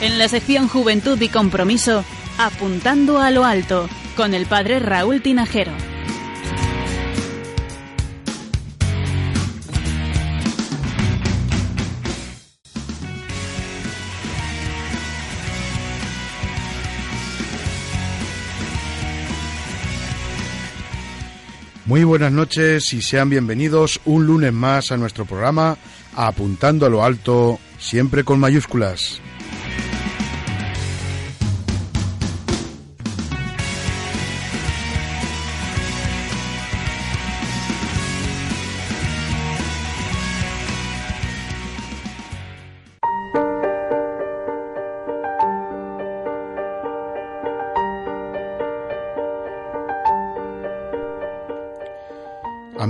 En la sección Juventud y Compromiso, apuntando a lo alto, con el padre Raúl Tinajero. Muy buenas noches y sean bienvenidos un lunes más a nuestro programa Apuntando a lo Alto, siempre con mayúsculas.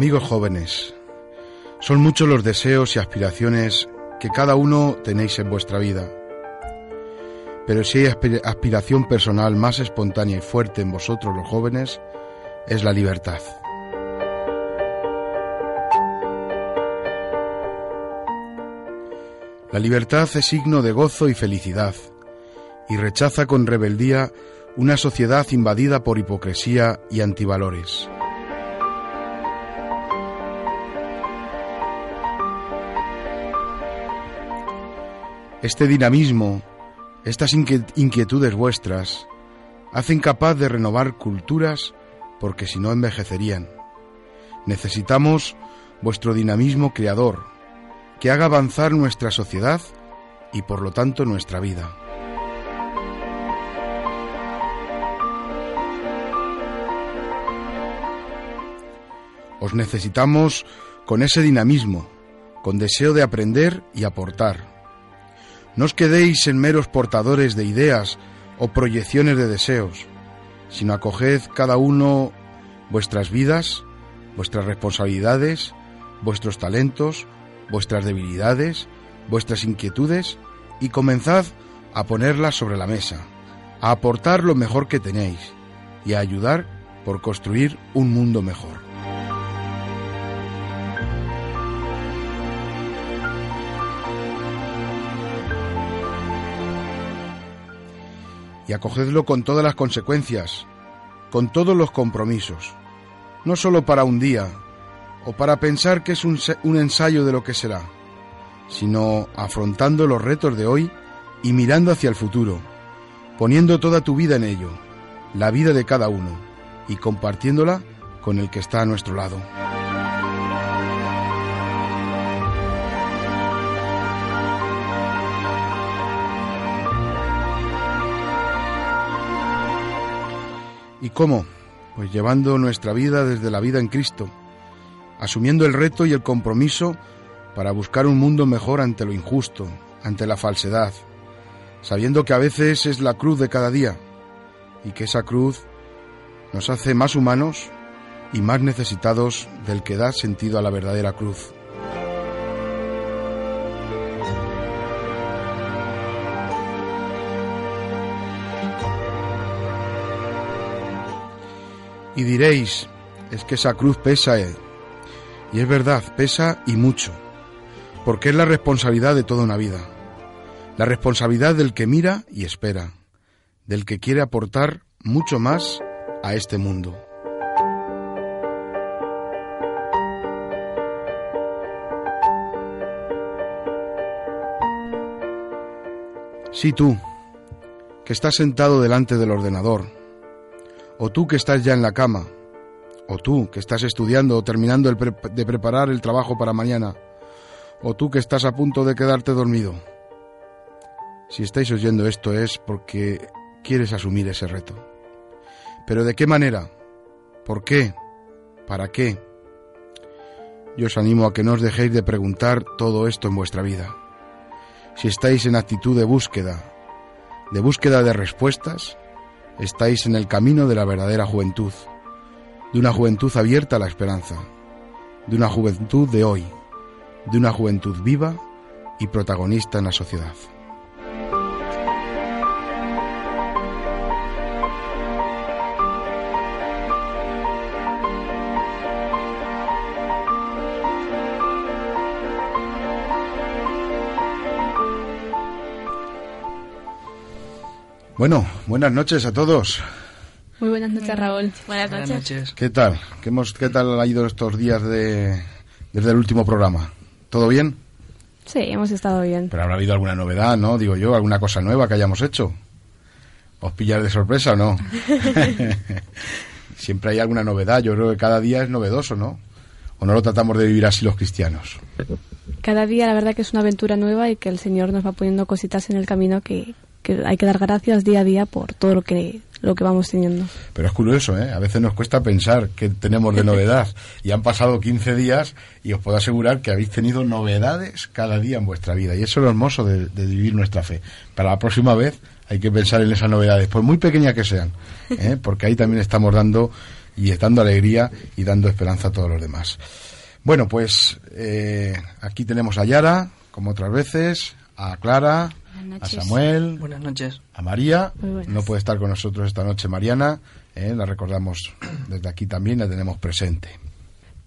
Amigos jóvenes, son muchos los deseos y aspiraciones que cada uno tenéis en vuestra vida. Pero si hay aspiración personal más espontánea y fuerte en vosotros los jóvenes, es la libertad. La libertad es signo de gozo y felicidad, y rechaza con rebeldía una sociedad invadida por hipocresía y antivalores. Este dinamismo, estas inquietudes vuestras, hacen capaz de renovar culturas porque si no envejecerían. Necesitamos vuestro dinamismo creador, que haga avanzar nuestra sociedad y por lo tanto nuestra vida. Os necesitamos con ese dinamismo, con deseo de aprender y aportar no os quedéis en meros portadores de ideas o proyecciones de deseos, sino acoged cada uno vuestras vidas, vuestras responsabilidades, vuestros talentos, vuestras debilidades, vuestras inquietudes y comenzad a ponerlas sobre la mesa, a aportar lo mejor que tenéis y a ayudar por construir un mundo mejor. Y acogedlo con todas las consecuencias, con todos los compromisos, no solo para un día o para pensar que es un, ensayo de lo que será, sino afrontando los retos de hoy y mirando hacia el futuro, poniendo toda tu vida en ello, la vida de cada uno, y compartiéndola con el que está a nuestro lado. ¿Y cómo? Pues llevando nuestra vida desde la vida en Cristo, asumiendo el reto y el compromiso para buscar un mundo mejor ante lo injusto, ante la falsedad, sabiendo que a veces es la cruz de cada día y que esa cruz nos hace más humanos y más necesitados del que da sentido a la verdadera cruz. Y diréis, es que esa cruz pesa, eh". y es verdad, pesa y mucho, porque es la responsabilidad de toda una vida, la responsabilidad del que mira y espera, del que quiere aportar mucho más a este mundo. Sí tú, que estás sentado delante del ordenador, o tú que estás ya en la cama, o tú que estás estudiando o terminando de preparar el trabajo para mañana, o tú que estás a punto de quedarte dormido. Si estáis oyendo esto es porque quieres asumir ese reto. Pero ¿de qué manera? ¿Por qué? ¿Para qué? Yo os animo a que no os dejéis de preguntar todo esto en vuestra vida. Si estáis en actitud de búsqueda, de búsqueda de respuestas, estáis en el camino de la verdadera juventud, de una juventud abierta a la esperanza, de una juventud de hoy, de una juventud viva y protagonista en la sociedad. Bueno, buenas noches a todos. Muy buenas noches, Raúl. Buenas noches. ¿Qué tal? ¿Qué, hemos, qué tal ha ido estos días de, desde el último programa? ¿Todo bien? Sí, hemos estado bien. Pero habrá habido alguna novedad, ¿no? Digo yo, alguna cosa nueva que hayamos hecho. ¿Os pillar de sorpresa o no? Siempre hay alguna novedad. Yo creo que cada día es novedoso, ¿no? ¿O no lo tratamos de vivir así los cristianos? Cada día la verdad que es una aventura nueva y que el Señor nos va poniendo cositas en el camino que, que hay que dar gracias día a día por todo lo que lo que vamos teniendo. Pero es curioso, ¿eh? A veces nos cuesta pensar que tenemos de novedad. y han pasado 15 días y os puedo asegurar que habéis tenido novedades cada día en vuestra vida. Y eso es lo hermoso de, de vivir nuestra fe. Para la próxima vez hay que pensar en esas novedades, por muy pequeñas que sean, ¿eh? porque ahí también estamos dando y dando alegría y dando esperanza a todos los demás. Bueno, pues eh, aquí tenemos a Yara, como otras veces, a Clara, a Samuel, Buenas noches. a María. No puede estar con nosotros esta noche Mariana, ¿eh? la recordamos desde aquí también, la tenemos presente.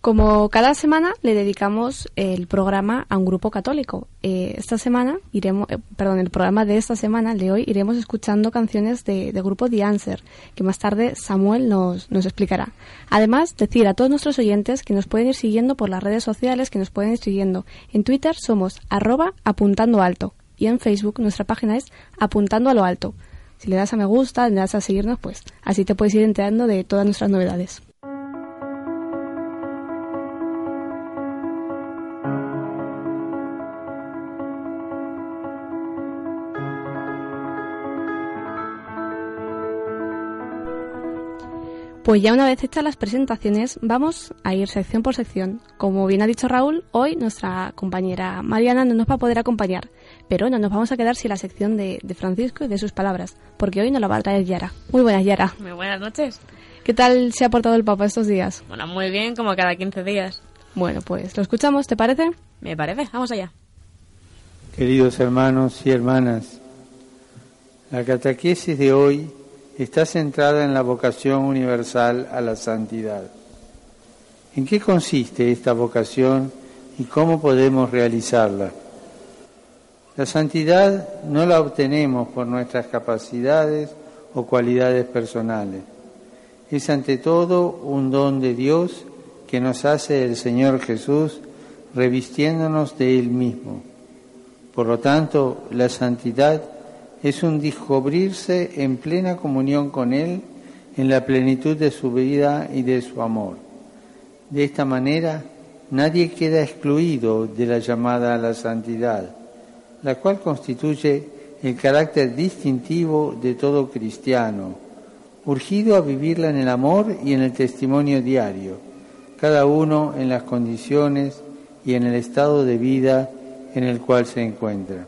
Como cada semana le dedicamos el programa a un grupo católico. Eh, esta semana iremos, eh, perdón, el programa de esta semana, el de hoy, iremos escuchando canciones de, grupo The Answer, que más tarde Samuel nos, nos explicará. Además, decir a todos nuestros oyentes que nos pueden ir siguiendo por las redes sociales, que nos pueden ir siguiendo. En Twitter somos arroba apuntando alto y en Facebook nuestra página es apuntando a lo alto. Si le das a me gusta, le das a seguirnos, pues así te puedes ir enterando de todas nuestras novedades. Pues ya una vez hechas las presentaciones, vamos a ir sección por sección. Como bien ha dicho Raúl, hoy nuestra compañera Mariana no nos va a poder acompañar, pero no nos vamos a quedar sin la sección de, de Francisco y de sus palabras, porque hoy nos la va a traer Yara. Muy buenas, Yara. Muy buenas noches. ¿Qué tal se ha portado el Papa estos días? Bueno, muy bien, como cada 15 días. Bueno, pues lo escuchamos, ¿te parece? Me parece, vamos allá. Queridos hermanos y hermanas, la catequesis de hoy está centrada en la vocación universal a la santidad. ¿En qué consiste esta vocación y cómo podemos realizarla? La santidad no la obtenemos por nuestras capacidades o cualidades personales. Es ante todo un don de Dios que nos hace el Señor Jesús revistiéndonos de Él mismo. Por lo tanto, la santidad es un descubrirse en plena comunión con Él en la plenitud de su vida y de su amor. De esta manera, nadie queda excluido de la llamada a la santidad, la cual constituye el carácter distintivo de todo cristiano, urgido a vivirla en el amor y en el testimonio diario, cada uno en las condiciones y en el estado de vida en el cual se encuentra.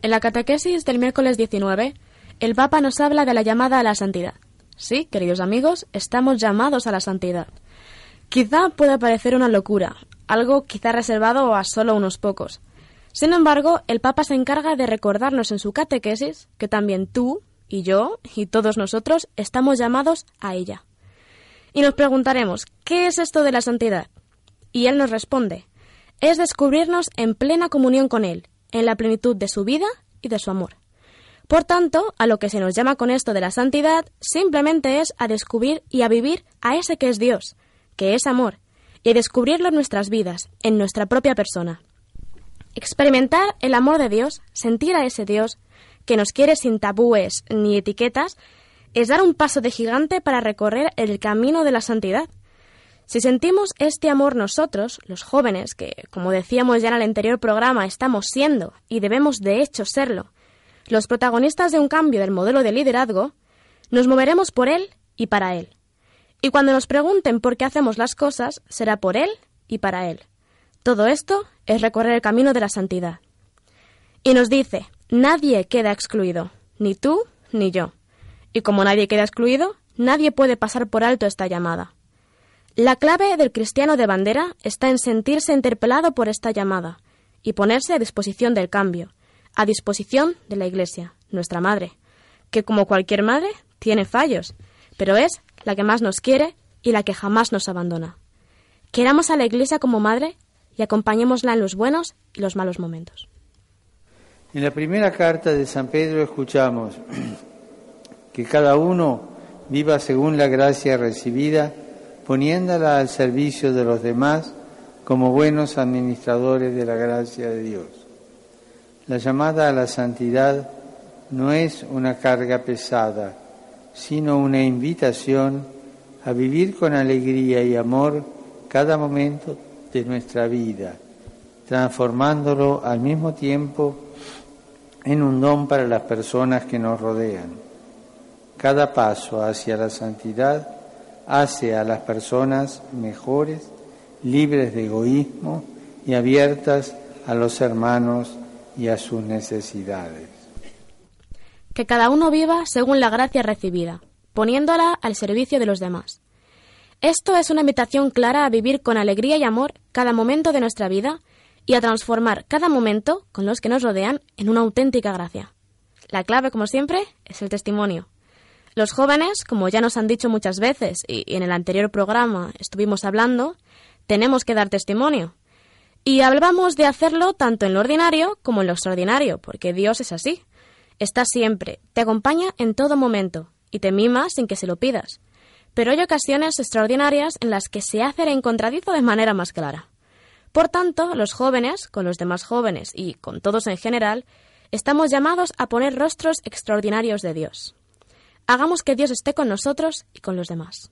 En la catequesis del miércoles 19, el Papa nos habla de la llamada a la santidad. Sí, queridos amigos, estamos llamados a la santidad. Quizá pueda parecer una locura, algo quizá reservado a solo unos pocos. Sin embargo, el Papa se encarga de recordarnos en su catequesis que también tú y yo y todos nosotros estamos llamados a ella. Y nos preguntaremos, ¿qué es esto de la santidad? Y él nos responde, es descubrirnos en plena comunión con Él, en la plenitud de su vida y de su amor. Por tanto, a lo que se nos llama con esto de la santidad, simplemente es a descubrir y a vivir a ese que es Dios, que es amor, y a descubrirlo en nuestras vidas, en nuestra propia persona. Experimentar el amor de Dios, sentir a ese Dios, que nos quiere sin tabúes ni etiquetas, es dar un paso de gigante para recorrer el camino de la santidad. Si sentimos este amor nosotros, los jóvenes, que, como decíamos ya en el anterior programa, estamos siendo y debemos de hecho serlo, los protagonistas de un cambio del modelo de liderazgo, nos moveremos por él y para él. Y cuando nos pregunten por qué hacemos las cosas, será por él y para él. Todo esto es recorrer el camino de la santidad. Y nos dice, nadie queda excluido, ni tú ni yo. Y como nadie queda excluido, nadie puede pasar por alto esta llamada. La clave del cristiano de bandera está en sentirse interpelado por esta llamada y ponerse a disposición del cambio, a disposición de la Iglesia, nuestra madre, que como cualquier madre tiene fallos, pero es la que más nos quiere y la que jamás nos abandona. Queramos a la Iglesia como madre y acompañémosla en los buenos y los malos momentos. En la primera carta de San Pedro escuchamos que cada uno viva según la gracia recibida, poniéndola al servicio de los demás como buenos administradores de la gracia de Dios. La llamada a la santidad no es una carga pesada, sino una invitación a vivir con alegría y amor cada momento de nuestra vida, transformándolo al mismo tiempo en un don para las personas que nos rodean. Cada paso hacia la santidad hace a las personas mejores, libres de egoísmo y abiertas a los hermanos y a sus necesidades. Que cada uno viva según la gracia recibida, poniéndola al servicio de los demás. Esto es una invitación clara a vivir con alegría y amor cada momento de nuestra vida y a transformar cada momento con los que nos rodean en una auténtica gracia. La clave, como siempre, es el testimonio. Los jóvenes, como ya nos han dicho muchas veces y en el anterior programa estuvimos hablando, tenemos que dar testimonio. Y hablamos de hacerlo tanto en lo ordinario como en lo extraordinario, porque Dios es así. Está siempre, te acompaña en todo momento y te mima sin que se lo pidas pero hay ocasiones extraordinarias en las que se hace el encontradizo de manera más clara. Por tanto, los jóvenes, con los demás jóvenes y con todos en general, estamos llamados a poner rostros extraordinarios de Dios. Hagamos que Dios esté con nosotros y con los demás.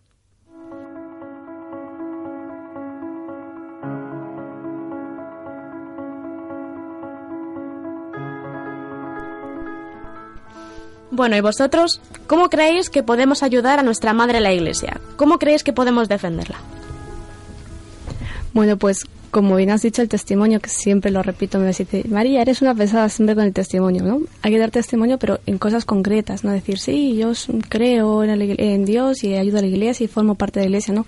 Bueno, ¿y vosotros cómo creéis que podemos ayudar a nuestra madre la Iglesia? ¿Cómo creéis que podemos defenderla? Bueno, pues como bien has dicho, el testimonio, que siempre lo repito, me dice, María, eres una pesada siempre con el testimonio, ¿no? Hay que dar testimonio, pero en cosas concretas, ¿no? Decir, sí, yo creo en, Dios y ayudo a la iglesia y formo parte de la iglesia, ¿no?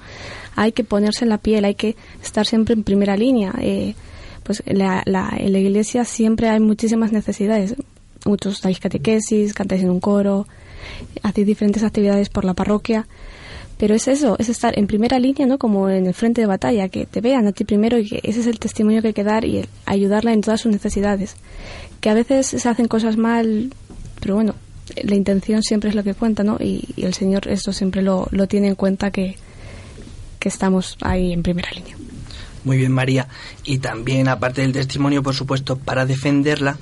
Hay que ponerse en la piel, hay que estar siempre en primera línea. Eh, pues la, la, en la iglesia siempre hay muchísimas necesidades muchos dais catequesis, cantáis en un coro, hacéis diferentes actividades por la parroquia, pero es eso, es estar en primera línea, ¿no? Como en el frente de batalla, que te vean a ti primero y que ese es el testimonio que hay que dar y ayudarla en todas sus necesidades. Que a veces se hacen cosas mal, pero bueno, la intención siempre es lo que cuenta, ¿no? Y, el Señor esto siempre lo, lo tiene en cuenta que, que estamos ahí en primera línea. Muy bien, María. Y también, aparte del testimonio, por supuesto, para defenderla,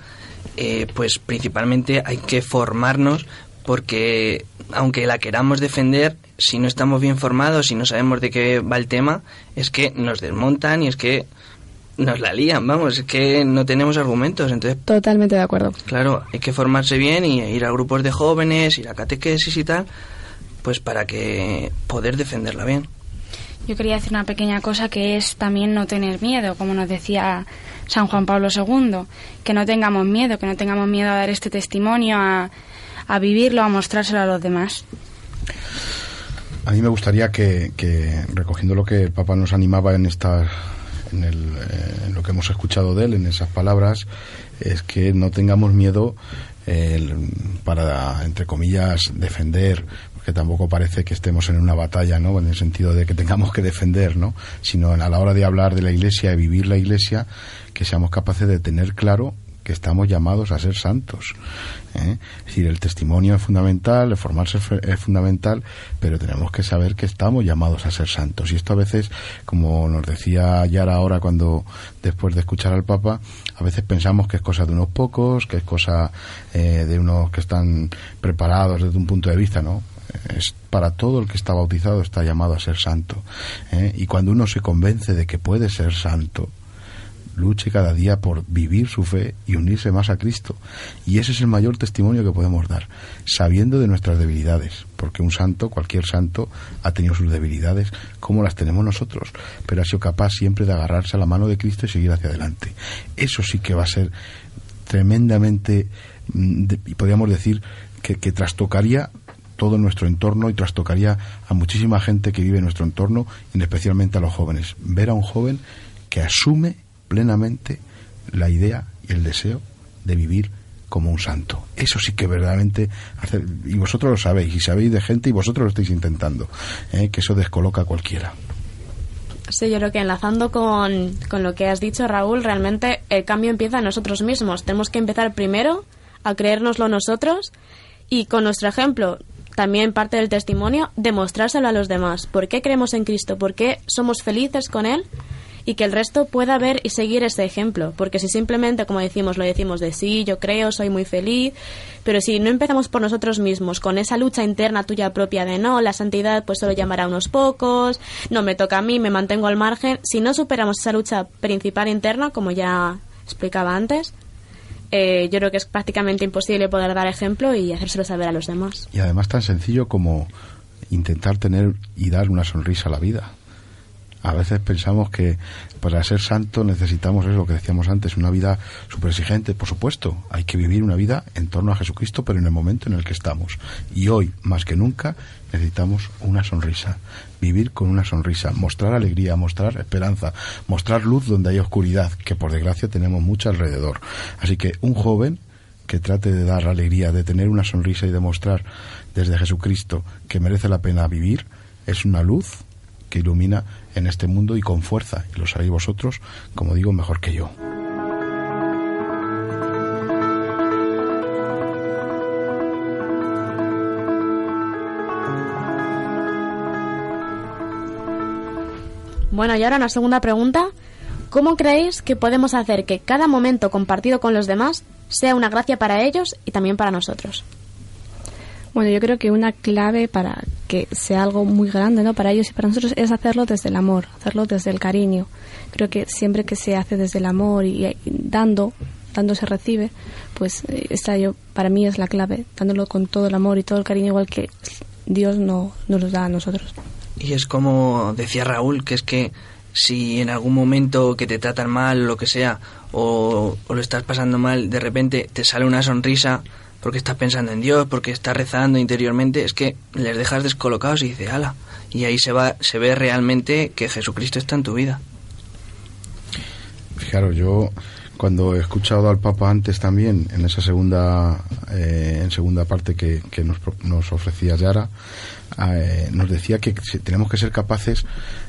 eh, pues principalmente hay que formarnos porque aunque la queramos defender, si no estamos bien formados, si no sabemos de qué va el tema, es que nos desmontan y es que nos la lían, vamos, es que no tenemos argumentos. Entonces, Totalmente de acuerdo. Claro, hay que formarse bien y ir a grupos de jóvenes, ir a catequesis y tal, pues para que poder defenderla bien. Yo quería decir una pequeña cosa que es también no tener miedo, como nos decía San Juan Pablo II, que no tengamos miedo, que no tengamos miedo a dar este testimonio, a, a vivirlo, a mostrárselo a los demás. A mí me gustaría que, recogiendo lo que el Papa nos animaba en esta, en, el, eh, lo que hemos escuchado de él, en esas palabras, es que no tengamos miedo para, entre comillas, defender, porque tampoco parece que estemos en una batalla, ¿no? En el sentido de que tengamos que defender, ¿no? Sino a la hora de hablar de la Iglesia, de vivir la Iglesia, que seamos capaces de tener claro que estamos llamados a ser santos. ¿eh? Es decir, el testimonio es fundamental, el formarse es fundamental, pero tenemos que saber que estamos llamados a ser santos. Y esto a veces, como nos decía Yara ahora cuando, después de escuchar al Papa, a veces pensamos que es cosa de unos pocos, que es cosa eh, de unos que están preparados desde un punto de vista, ¿no? es para todo el que está bautizado está llamado a ser santo. ¿eh? Y cuando uno se convence de que puede ser santo, luche cada día por vivir su fe y unirse más a Cristo. Y ese es el mayor testimonio que podemos dar, sabiendo de nuestras debilidades, porque un santo, cualquier santo, ha tenido sus debilidades como las tenemos nosotros, pero ha sido capaz siempre de agarrarse a la mano de Cristo y seguir hacia adelante. Eso sí que va a ser tremendamente, mm, podríamos decir, que, que trastocaría todo nuestro entorno y trastocaría a muchísima gente que vive en nuestro entorno y especialmente a los jóvenes. Ver a un joven que asume plenamente la idea y el deseo de vivir como un santo. Eso sí que verdaderamente y vosotros lo sabéis, y sabéis de gente y vosotros lo estáis intentando, ¿eh? que eso descoloca a cualquiera. Sí, yo creo que enlazando con, con lo que has dicho, Raúl, realmente el cambio empieza en nosotros mismos. Tenemos que empezar primero a creérnoslo nosotros y con nuestro ejemplo, también parte del testimonio, demostrárselo a los demás. ¿Por qué creemos en Cristo? ¿Por qué somos felices con Él? Y que el resto pueda ver y seguir ese ejemplo. Porque si simplemente, como decimos, lo decimos de sí, yo creo, soy muy feliz, pero si no empezamos por nosotros mismos, con esa lucha interna tuya propia de no, la santidad pues solo llamará a unos pocos, no me toca a mí, me mantengo al margen, si no superamos esa lucha principal interna, como ya explicaba antes, eh, yo creo que es prácticamente imposible poder dar ejemplo y hacérselo saber a los demás. Y además tan sencillo como intentar tener y dar una sonrisa a la vida. A veces pensamos que para ser santo necesitamos eso que decíamos antes, una vida súper exigente. Por supuesto, hay que vivir una vida en torno a Jesucristo, pero en el momento en el que estamos. Y hoy, más que nunca, necesitamos una sonrisa. Vivir con una sonrisa, mostrar alegría, mostrar esperanza, mostrar luz donde hay oscuridad, que por desgracia tenemos mucho alrededor. Así que un joven que trate de dar alegría, de tener una sonrisa y demostrar desde Jesucristo que merece la pena vivir, es una luz que ilumina en este mundo y con fuerza. Y lo sabéis vosotros, como digo, mejor que yo. Bueno, y ahora una segunda pregunta. ¿Cómo creéis que podemos hacer que cada momento compartido con los demás sea una gracia para ellos y también para nosotros? Bueno, yo creo que una clave para que sea algo muy grande, ¿no? Para ellos y para nosotros es hacerlo desde el amor, hacerlo desde el cariño. Creo que siempre que se hace desde el amor y, dando, dando se recibe, pues eh, esta yo para mí es la clave, dándolo con todo el amor y todo el cariño igual que Dios no, nos los da a nosotros. Y es como decía Raúl, que es que si en algún momento que te tratan mal lo que sea, o lo estás pasando mal, de repente te sale una sonrisa, porque estás pensando en Dios, porque estás rezando interiormente, es que les dejas descolocados y dices, ala. Y ahí se, va, se ve realmente que Jesucristo está en tu vida. Fijaros, yo cuando he escuchado al Papa antes también, en esa segunda, eh, en segunda parte que, que nos, nos ofrecía Yara, eh, nos decía que tenemos que ser capaces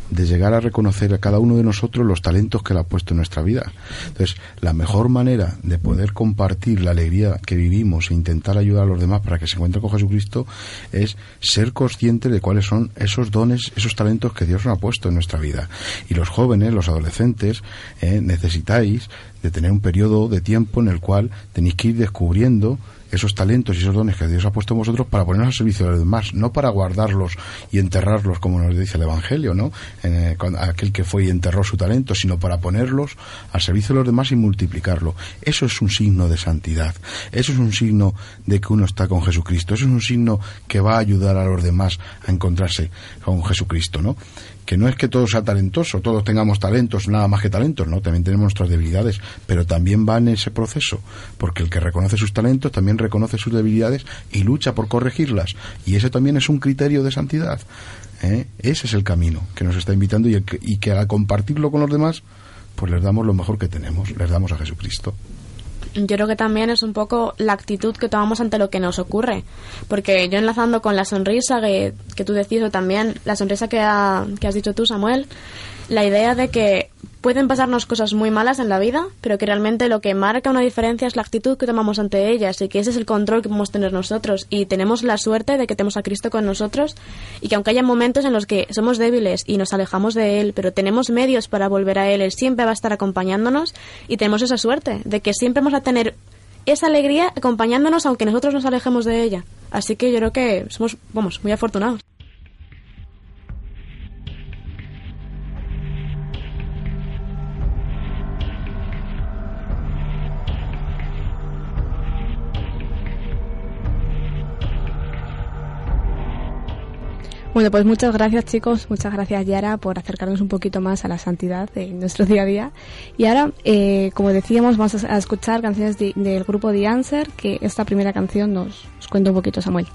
de llegar a reconocer a cada uno de nosotros los talentos que Él ha puesto en nuestra vida. Entonces, la mejor manera de poder compartir la alegría que vivimos e intentar ayudar a los demás para que se encuentren con Jesucristo es ser conscientes de cuáles son esos dones, esos talentos que Dios nos ha puesto en nuestra vida. Y los jóvenes, los adolescentes, eh, necesitáis de tener un periodo de tiempo en el cual tenéis que ir descubriendo esos talentos y esos dones que Dios ha puesto en vosotros para ponerlos al servicio de los demás, no para guardarlos y enterrarlos como nos dice el Evangelio, ¿no? Eh, aquel que fue y enterró su talento, sino para ponerlos al servicio de los demás y multiplicarlo. Eso es un signo de santidad. Eso es un signo de que uno está con Jesucristo. Eso es un signo que va a ayudar a los demás a encontrarse con Jesucristo, ¿no? Que no es que todo sea talentoso, todos tengamos talentos, nada más que talentos, ¿no? También tenemos nuestras debilidades, pero también va en ese proceso, porque el que reconoce sus talentos también reconoce sus debilidades y lucha por corregirlas, y ese también es un criterio de santidad. ¿eh? Ese es el camino que nos está invitando y, y que al compartirlo con los demás, pues les damos lo mejor que tenemos, les damos a Jesucristo yo creo que también es un poco la actitud que tomamos ante lo que nos ocurre. Porque yo enlazando con la sonrisa que, que tú decís, o también la sonrisa que, que has dicho tú, Samuel, la idea de que pueden pasarnos cosas muy malas en la vida, pero que realmente lo que marca una diferencia es la actitud que tomamos ante ellas y que ese es el control que podemos tener nosotros. Y tenemos la suerte de que tenemos a Cristo con nosotros y que aunque haya momentos en los que somos débiles y nos alejamos de Él, pero tenemos medios para volver a Él, Él siempre va a estar acompañándonos y tenemos esa suerte de que siempre vamos a tener esa alegría acompañándonos aunque nosotros nos alejemos de ella. Así que yo creo que somos, muy afortunados. Bueno, pues muchas gracias chicos, muchas gracias Yara por acercarnos un poquito más a la santidad de nuestro día a día. Y ahora, eh, como decíamos, vamos a, escuchar canciones del grupo The Answer, que esta primera canción nos, nos cuenta un poquito Samuel.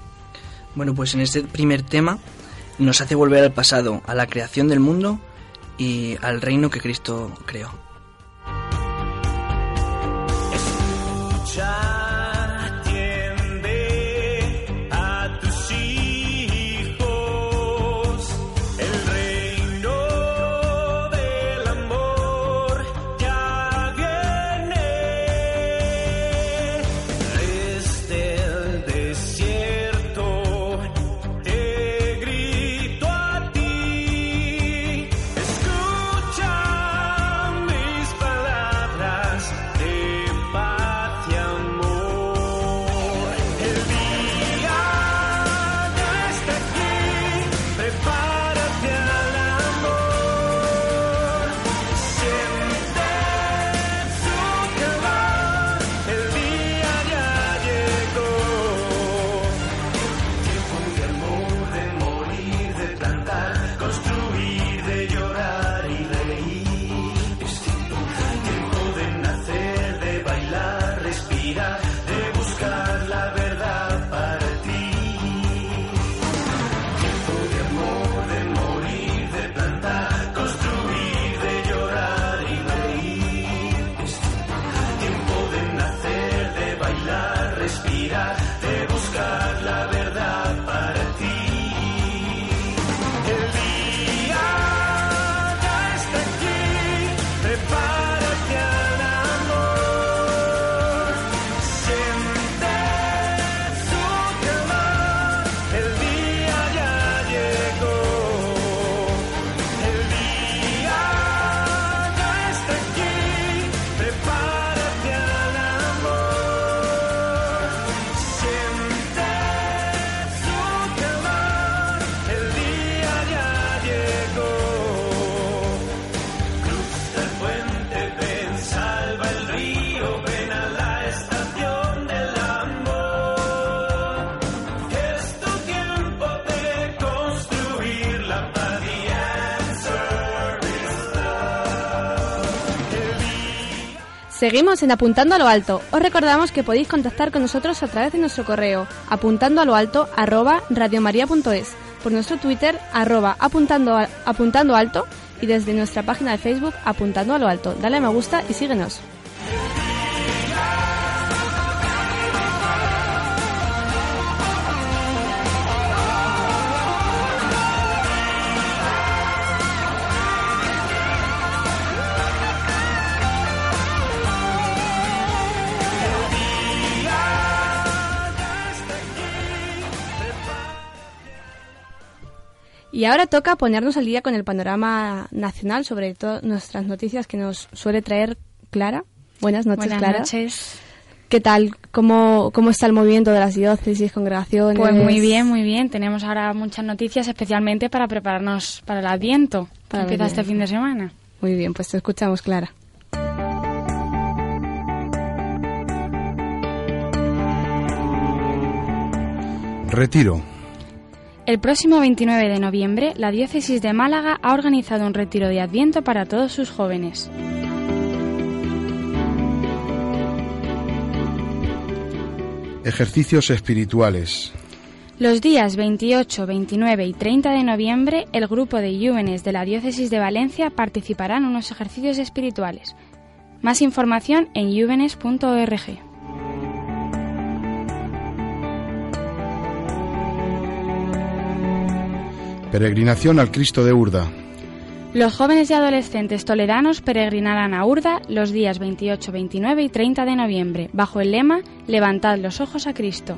Bueno, pues en este primer tema nos hace volver al pasado, a la creación del mundo y al reino que Cristo creó. Seguimos en Apuntando a lo Alto. Os recordamos que podéis contactar con nosotros a través de nuestro correo apuntando a lo alto arroba por nuestro Twitter arroba apuntando, apuntando alto y desde nuestra página de Facebook apuntando a lo alto. Dale a me gusta y síguenos. Y ahora toca ponernos al día con el panorama nacional, sobre todo nuestras noticias que nos suele traer Clara. Buenas noches, Buenas Clara. noches. ¿Qué tal? ¿Cómo, ¿Cómo está el movimiento de las diócesis, congregaciones? Pues muy bien, muy bien. Tenemos ahora muchas noticias, especialmente para prepararnos para el Adviento, que Para el empieza este fin de semana. Muy bien, pues te escuchamos, Clara. Retiro. El próximo 29 de noviembre, la Diócesis de Málaga ha organizado un retiro de Adviento para todos sus jóvenes. Ejercicios espirituales. Los días 28, 29 y 30 de noviembre, el grupo de jóvenes de la Diócesis de Valencia participará en unos ejercicios espirituales. Más información en juvenes.org. Peregrinación al Cristo de Urda. Los jóvenes y adolescentes toledanos peregrinarán a Urda los días 28, 29 y 30 de noviembre, bajo el lema Levantad los ojos a Cristo.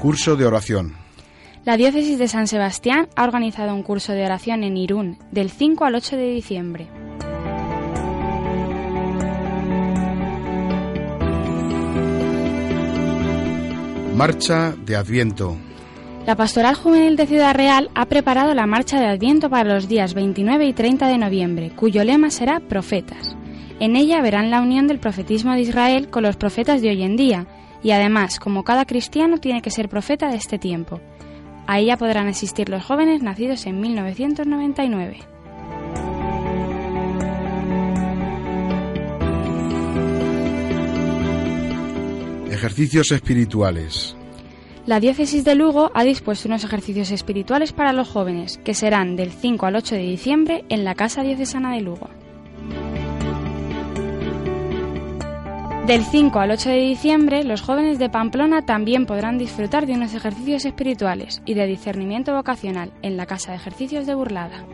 Curso de oración. La diócesis de San Sebastián ha organizado un curso de oración en Irún del 5 al 8 de diciembre. Marcha de Adviento. La Pastoral Juvenil de Ciudad Real ha preparado la marcha de Adviento para los días 29 y 30 de noviembre, cuyo lema será Profetas. En ella verán la unión del profetismo de Israel con los profetas de hoy en día, y además, como cada cristiano tiene que ser profeta de este tiempo. A ella podrán asistir los jóvenes nacidos en 1999. Ejercicios espirituales. La diócesis de Lugo ha dispuesto unos ejercicios espirituales para los jóvenes, que serán del 5 al 8 de diciembre en la Casa Diocesana de Lugo. Del 5 al 8 de diciembre, los jóvenes de Pamplona también podrán disfrutar de unos ejercicios espirituales y de discernimiento vocacional en la Casa de Ejercicios de Burlada.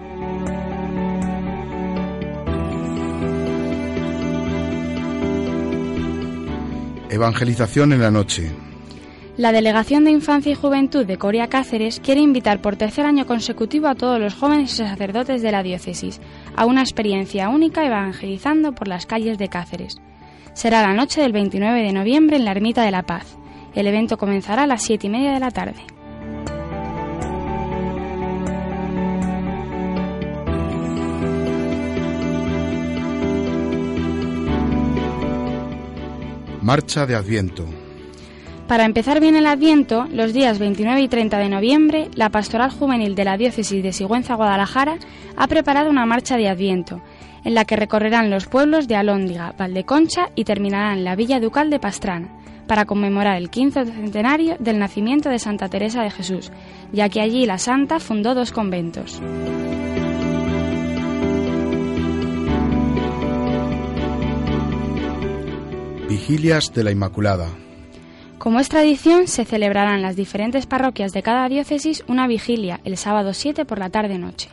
Evangelización en la noche. La Delegación de Infancia y Juventud de Coria Cáceres quiere invitar por tercer año consecutivo a todos los jóvenes y sacerdotes de la diócesis a una experiencia única evangelizando por las calles de Cáceres. Será la noche del 29 de noviembre en la Ermita de la Paz. El evento comenzará a las siete y media de la tarde. Marcha de Adviento. Para empezar bien el Adviento, los días 29 y 30 de noviembre, la Pastoral Juvenil de la Diócesis de Sigüenza Guadalajara ha preparado una marcha de Adviento, en la que recorrerán los pueblos de Alóndiga, Valdeconcha y terminarán en la Villa Ducal de Pastrana, para conmemorar el 15 centenario del nacimiento de Santa Teresa de Jesús, ya que allí la santa fundó dos conventos. Vigilias de la Inmaculada. Como es tradición, se celebrarán en las diferentes parroquias de cada diócesis una vigilia el sábado 7 por la tarde-noche.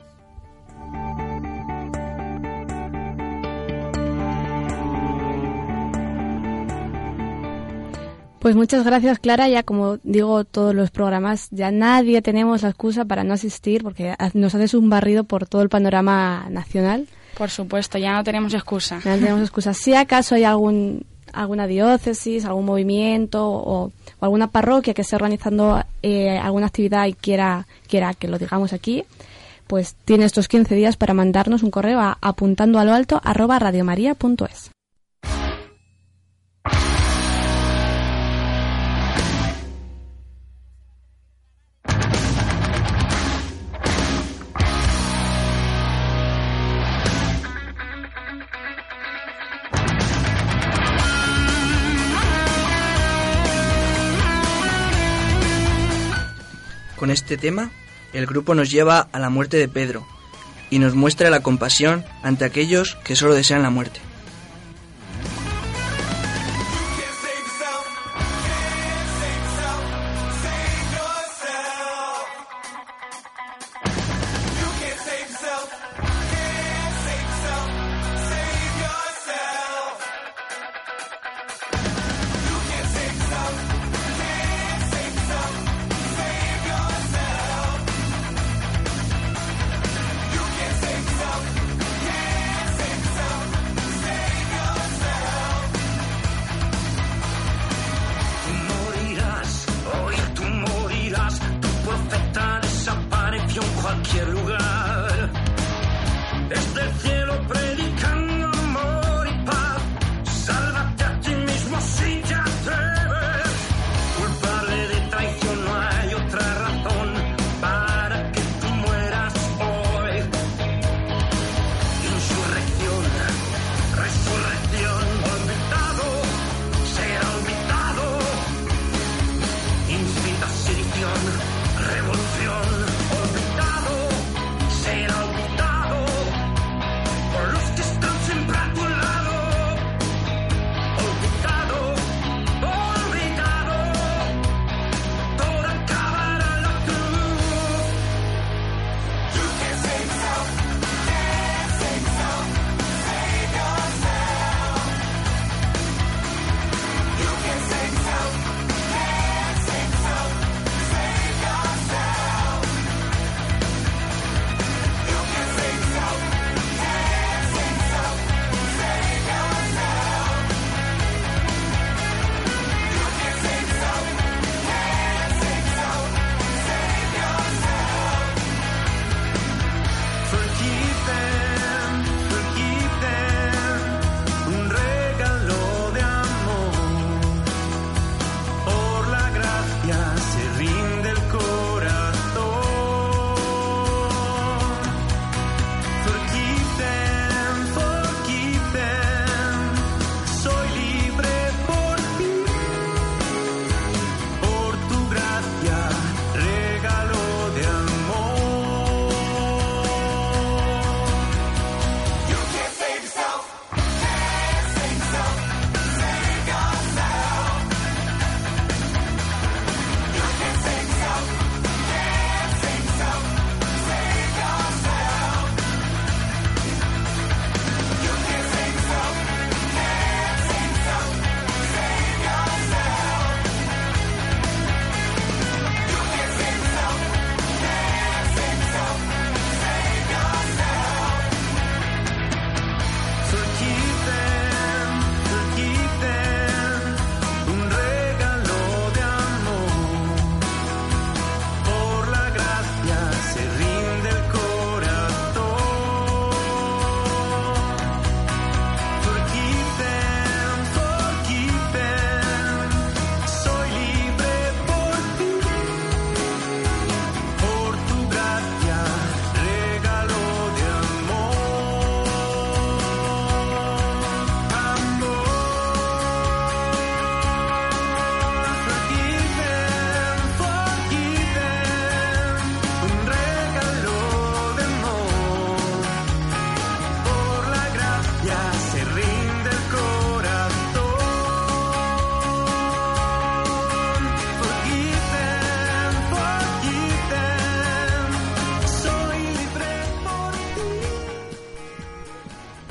Pues muchas gracias, Clara. Ya como digo, todos los programas, ya nadie tenemos la excusa para no asistir porque nos haces un barrido por todo el panorama nacional. Por supuesto, ya no tenemos excusa. Ya no tenemos excusa. Si acaso hay algún alguna diócesis, algún movimiento o, alguna parroquia que esté organizando eh, alguna actividad y quiera, quiera que lo digamos aquí, pues tiene estos 15 días para mandarnos un correo a apuntando a lo alto arroba radiomaria.es. este tema, el grupo nos lleva a la muerte de Pedro y nos muestra la compasión ante aquellos que solo desean la muerte.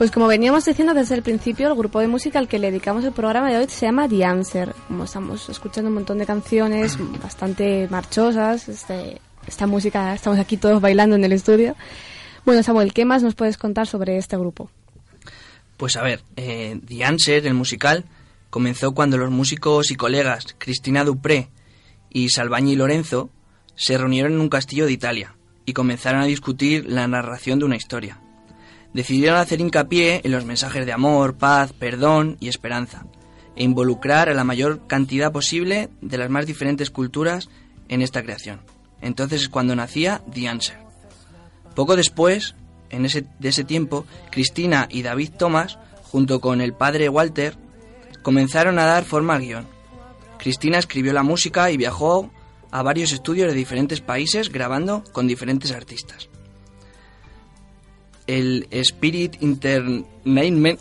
Pues como veníamos diciendo desde el principio, el grupo de música al que le dedicamos el programa de hoy se llama The Answer. Como estamos escuchando un montón de canciones bastante marchosas, este, esta música, estamos aquí todos bailando en el estudio. Bueno, Samuel, ¿qué más nos puedes contar sobre este grupo? Pues a ver, eh, The Answer, el musical, comenzó cuando los músicos y colegas Cristina Dupré y Salvañi Lorenzo se reunieron en un castillo de Italia y comenzaron a discutir la narración de una historia decidieron hacer hincapié en los mensajes de amor, paz, perdón y esperanza, e involucrar a la mayor cantidad posible de las más diferentes culturas en esta creación. Entonces es cuando nacía The Answer. Poco después, en ese, de ese tiempo, Cristina y David Thomas, junto con el padre Walter, comenzaron a dar forma al guion. Cristina escribió la música y viajó a varios estudios de diferentes países grabando con diferentes artistas. El Spirit Entertainment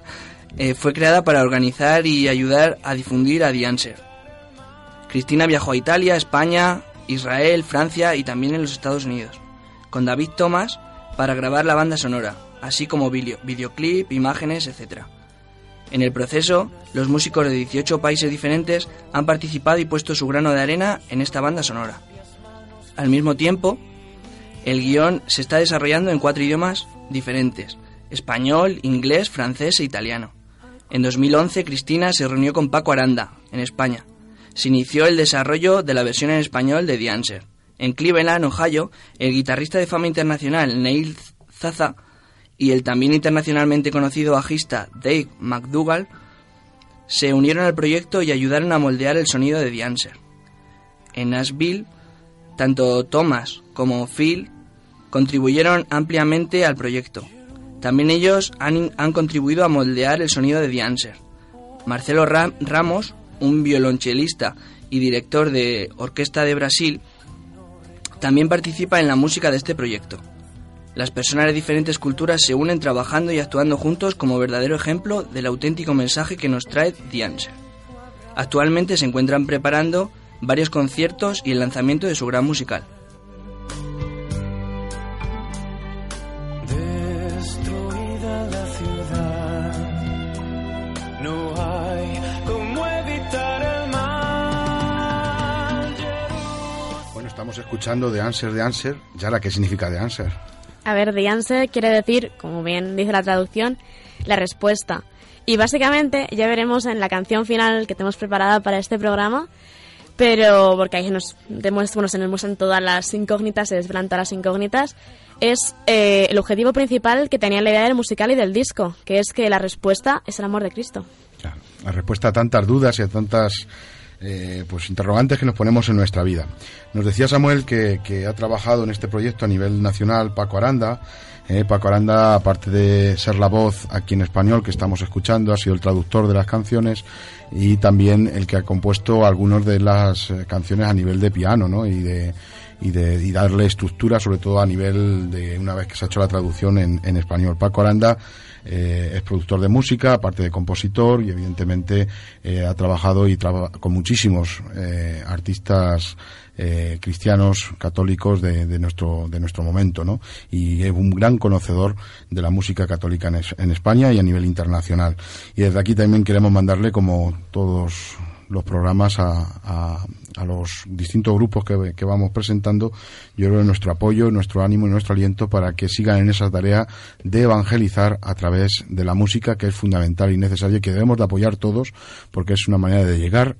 eh, fue creada para organizar y ayudar a difundir a The Answer. Cristina viajó a Italia, España, Israel, Francia y también en los Estados Unidos, con David Thomas para grabar la banda sonora, así como video, videoclip, imágenes, etc. En el proceso, los músicos de 18 países diferentes han participado y puesto su grano de arena en esta banda sonora. Al mismo tiempo, el guion se está desarrollando en cuatro idiomas diferentes, español, inglés, francés e italiano. En 2011, Cristina se reunió con Paco Aranda, en España. Se inició el desarrollo de la versión en español de The. En Cleveland, Ohio, el guitarrista de fama internacional Neil Zaza y el también internacionalmente conocido bajista Dave McDougall se unieron al proyecto y ayudaron a moldear el sonido de The. En Nashville, tanto Thomas como Phil contribuyeron ampliamente al proyecto. También ellos han, han contribuido a moldear el sonido de The Answer. Marcelo Ramos, un violonchelista y director de orquesta de Brasil, también participa en la música de este proyecto. Las personas de diferentes culturas se unen trabajando y actuando juntos como verdadero ejemplo del auténtico mensaje que nos trae The Answer. Actualmente se encuentran preparando varios conciertos y el lanzamiento de su gran musical. Estamos escuchando The Answer, The Answer. la ¿qué significa The Answer? A ver, the answer quiere decir, como bien dice la traducción, la respuesta. Y básicamente ya veremos en la canción final que tenemos preparada para este programa, pero porque ahí nos demuestra, bueno, se nos muestran todas las incógnitas, se desvelan todas las incógnitas, es eh, el objetivo principal que tenía la idea del musical y del disco, que es que la respuesta es el amor de Cristo. Claro, la respuesta a tantas dudas y a tantas eh, pues interrogantes que nos ponemos en nuestra vida. Nos decía Samuel que, ha trabajado en este proyecto a nivel nacional Paco Aranda. Eh, Paco Aranda, aparte de ser la voz aquí en español que estamos escuchando, ha sido el traductor de las canciones y también el que ha compuesto algunas de las eh, canciones a nivel de piano, ¿no? Y de, y de y darle estructura, sobre todo a nivel de una vez que se ha hecho la traducción en, en español. Paco Aranda eh, es productor de música, aparte de compositor y evidentemente eh, ha trabajado y con muchísimos eh, artistas cristianos católicos de, nuestro de nuestro momento, ¿no? Y es un gran conocedor de la música católica en España y a nivel internacional. Y desde aquí también queremos mandarle, como todos los programas a, a, los distintos grupos que, que, vamos presentando, yo creo nuestro apoyo, nuestro ánimo y nuestro aliento para que sigan en esa tarea de evangelizar a través de la música, que es fundamental y necesaria y que debemos de apoyar todos, porque es una manera de llegar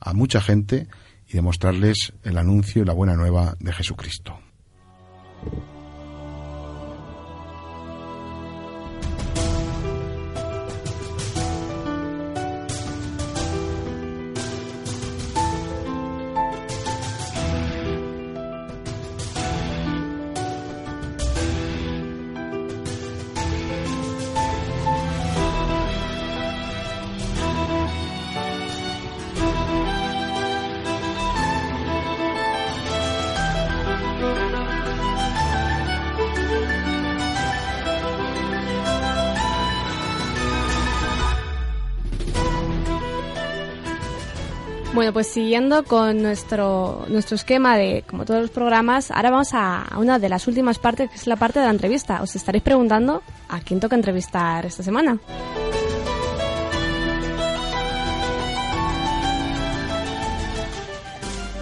a mucha gente y demostrarles el anuncio y la buena nueva de Jesucristo. Bueno, pues siguiendo con nuestro, nuestro esquema de, como todos los programas, ahora vamos a, una de las últimas partes, que es la parte de la entrevista. Os estaréis preguntando a quién toca entrevistar esta semana.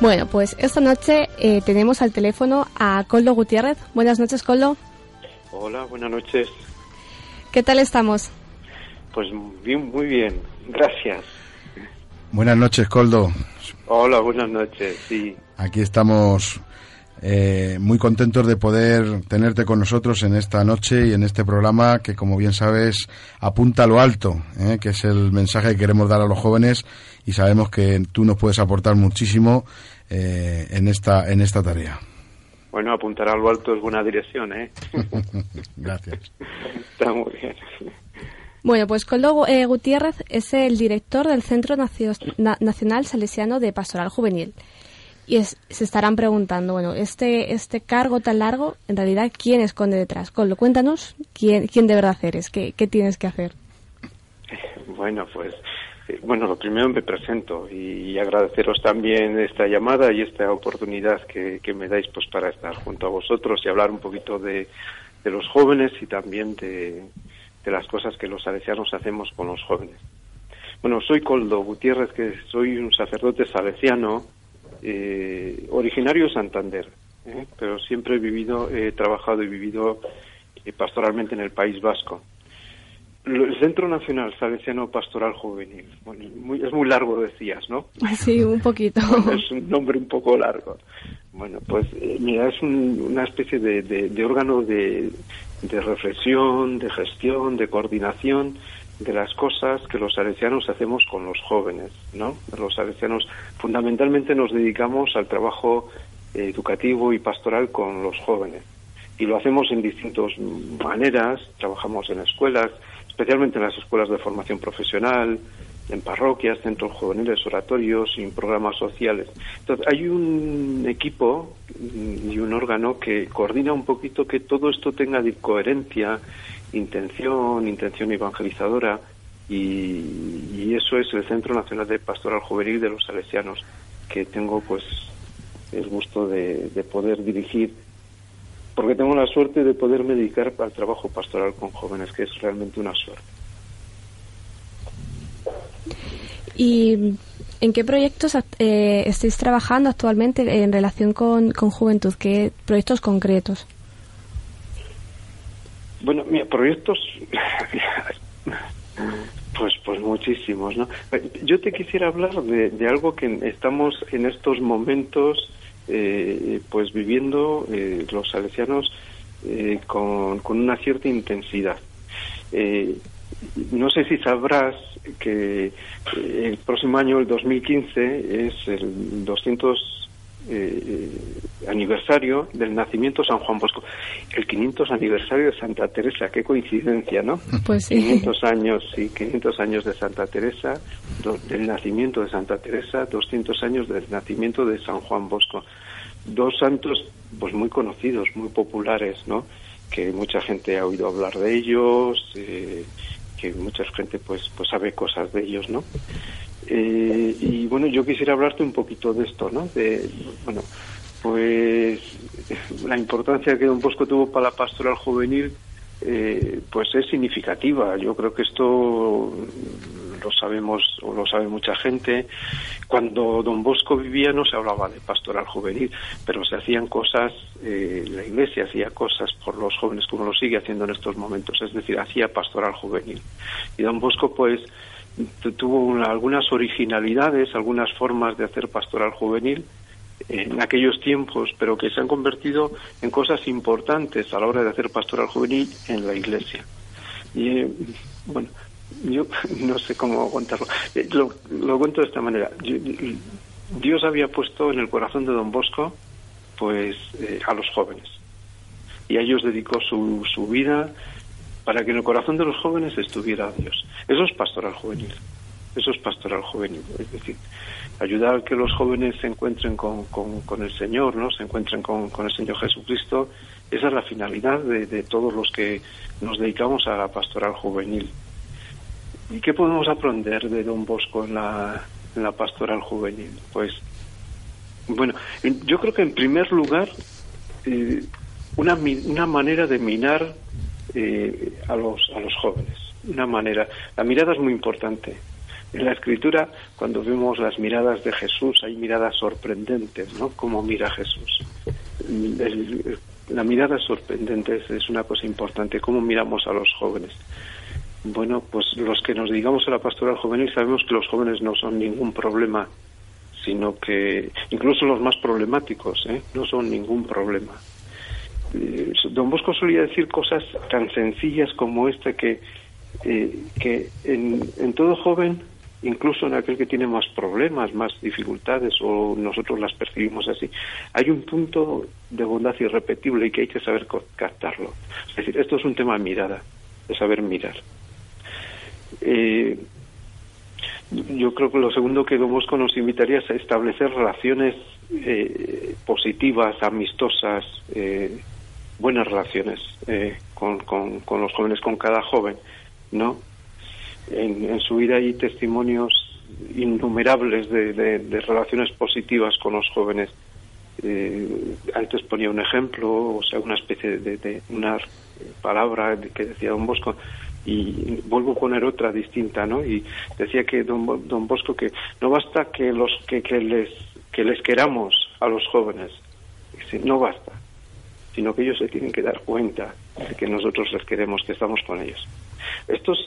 Bueno, pues esta noche eh, tenemos al teléfono a Coldo Gutiérrez. Buenas noches, Coldo. Hola, buenas noches. ¿Qué tal estamos? Pues bien, muy bien, gracias. Buenas noches, Coldo. Hola, buenas noches, sí. Aquí estamos eh, muy contentos de poder tenerte con nosotros en esta noche y en este programa que, como bien sabes, apunta a lo alto, eh, que es el mensaje que queremos dar a los jóvenes y sabemos que tú nos puedes aportar muchísimo eh, en, esta, en esta tarea. Bueno, apuntar a lo alto es buena dirección, ¿eh? Gracias. Está muy bien. Bueno, pues Coldo eh, Gutiérrez es el director del Centro Nacional Salesiano de Pastoral Juvenil. Y se estarán preguntando, bueno, este, este cargo tan largo, en realidad, ¿quién esconde detrás? Coldo, cuéntanos quién, quién de verdad eres, qué, qué tienes que hacer. Bueno, pues eh, bueno, lo primero me presento y agradeceros también esta llamada y esta oportunidad que, me dais pues para estar junto a vosotros y hablar un poquito de, los jóvenes y también de, las cosas que los salesianos hacemos con los jóvenes. Bueno, soy Coldo Gutiérrez, que soy un sacerdote salesiano, eh, originario de Santander, ¿eh? pero siempre he vivido, he trabajado y vivido pastoralmente en el País Vasco. El Centro Nacional Salesiano Pastoral Juvenil. Bueno, es muy largo, decías, ¿no? Sí, un poquito. es un nombre un poco largo. Bueno, pues eh, mira, es una especie de, órgano de, reflexión, de gestión, de coordinación de las cosas que los salesianos hacemos con los jóvenes, ¿no? Los salesianos fundamentalmente nos dedicamos al trabajo educativo y pastoral con los jóvenes. Y lo hacemos en distintas maneras, trabajamos en escuelas, especialmente en las escuelas de formación profesional, en parroquias, centros juveniles, oratorios y programas sociales. Entonces, hay un equipo y un órgano que coordina un poquito que todo esto tenga coherencia, intención, intención evangelizadora, y, eso es el Centro Nacional de Pastoral Juvenil de los Salesianos, que tengo pues el gusto de poder dirigir porque tengo la suerte de poderme dedicar al trabajo pastoral con jóvenes, que es realmente una suerte. ¿Y en qué proyectos eh, estáis trabajando actualmente en relación con, juventud? ¿Qué proyectos concretos? Bueno, mira, proyectos, pues, pues muchísimos, ¿no? Yo te quisiera hablar de, algo que estamos en estos momentos eh, pues viviendo eh, los salesianos eh, con, con, una cierta intensidad. No sé si sabrás que el próximo año, el 2015, es el 200 eh, aniversario del nacimiento de San Juan Bosco, el 500 aniversario de Santa Teresa, qué coincidencia, ¿no? Pues 500 años, sí, 500 años de Santa Teresa, del nacimiento de Santa Teresa, 200 años del nacimiento de San Juan Bosco. Dos santos, pues muy conocidos, muy populares, ¿no? Que mucha gente ha oído hablar de ellos, eh, que mucha gente, pues, pues sabe cosas de ellos, ¿no? Eh, y bueno, yo quisiera hablarte un poquito de esto, ¿no? De, bueno, pues la importancia que Don Bosco tuvo para la pastoral juvenil, eh, pues es significativa. Yo creo que esto lo sabemos o lo sabe mucha gente. Cuando Don Bosco vivía no se hablaba de pastoral juvenil, pero se hacían cosas, eh, la iglesia hacía cosas por los jóvenes como lo sigue haciendo en estos momentos, es decir, hacía pastoral juvenil. Y Don Bosco, pues, tuvo algunas originalidades, algunas formas de hacer pastoral juvenil en aquellos tiempos, pero que se han convertido en cosas importantes a la hora de hacer pastoral juvenil en la iglesia. Y eh, bueno, yo no sé cómo contarlo. Eh, lo, cuento de esta manera. Dios había puesto en el corazón de Don Bosco, pues, eh, a los jóvenes. Y a ellos dedicó su, su vida, para que en el corazón de los jóvenes estuviera Dios. Eso es pastoral juvenil. Eso es pastoral juvenil. Es decir, ayudar a que los jóvenes se encuentren con, con, el Señor, ¿no? Se encuentren con, con, el Señor Jesucristo. Esa es la finalidad de, de, todos los que nos dedicamos a la pastoral juvenil. ¿Y qué podemos aprender de Don Bosco en la, pastoral juvenil? Pues, bueno, yo creo que en primer lugar, eh, una, una manera de minar eh, a, los, a los jóvenes. Una manera. La mirada es muy importante. En la escritura, cuando vemos las miradas de Jesús, hay miradas sorprendentes, ¿no? Como mira Jesús. la mirada sorprendente es, una cosa importante. ¿Cómo miramos a los jóvenes? Bueno, pues los que nos digamos a la pastoral juvenil sabemos que los jóvenes no son ningún problema, sino que incluso los más problemáticos, ¿eh? No son ningún problema eh, don Bosco solía decir cosas tan sencillas como esta que, eh, que en, todo joven, incluso en aquel que tiene más problemas, más dificultades, o nosotros las percibimos así, hay un punto de bondad irrepetible y que hay que saber captarlo. Es decir, esto es un tema de mirada, de saber mirar. Eh, yo creo que lo segundo que Don Bosco nos invitaría es a establecer relaciones eh, positivas, amistosas, eh, buenas relaciones eh, con, con, los jóvenes, con cada joven, ¿no? En, su vida hay testimonios innumerables de, relaciones positivas con los jóvenes. antes ponía un ejemplo, o sea, una especie de, de una palabra que decía Don Bosco, y vuelvo a poner otra distinta, ¿no? Y decía que don, don Bosco que no basta que los que, que les que les queramos a los jóvenes, no basta, sino que ellos se tienen que dar cuenta de que nosotros les queremos, que estamos con ellos. Esto es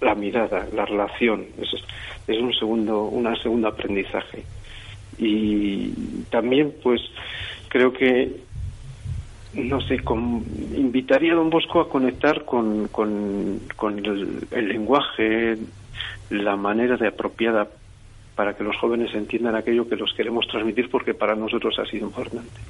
la mirada, la relación, es, es un segundo, una segundo aprendizaje. Y también, pues, creo que no sé, invitaría a don Bosco a conectar con, con, el, lenguaje, la manera de apropiada para que los jóvenes entiendan aquello que los queremos transmitir porque para nosotros ha sido importante.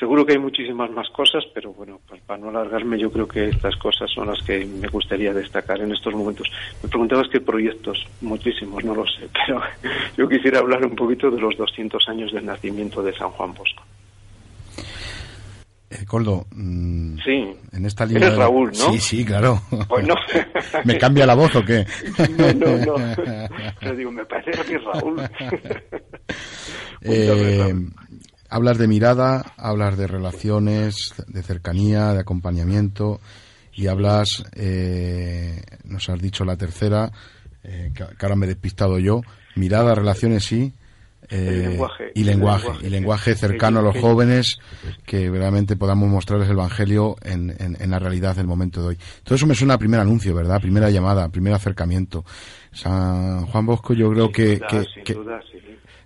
Seguro que hay muchísimas más cosas, pero bueno, pues para no alargarme, yo creo que estas cosas son las que me gustaría destacar en estos momentos. Me preguntabas qué proyectos, muchísimos, no lo sé, pero yo quisiera hablar un poquito de los 200 años del nacimiento de San Juan Bosco. Eh, Coldo, mm, sí. en esta línea... Eres Raúl, ¿no? Sí, sí, claro. Pues no. ¿Me cambia la voz o qué? no, no, no. Yo digo, me parece que es Raúl. eh, hablas de mirada, hablas de relaciones, de cercanía, de acompañamiento y hablas, eh, nos has dicho la tercera, eh, que ahora me he despistado yo, mirada, relaciones sí, eh, lenguaje, y lenguaje, y lenguaje cercano a los jóvenes que realmente podamos mostrarles el Evangelio en, en, la realidad del momento de hoy. Todo eso me suena a primer anuncio, ¿verdad? Primera llamada, primer acercamiento. San Juan Bosco yo creo que, yo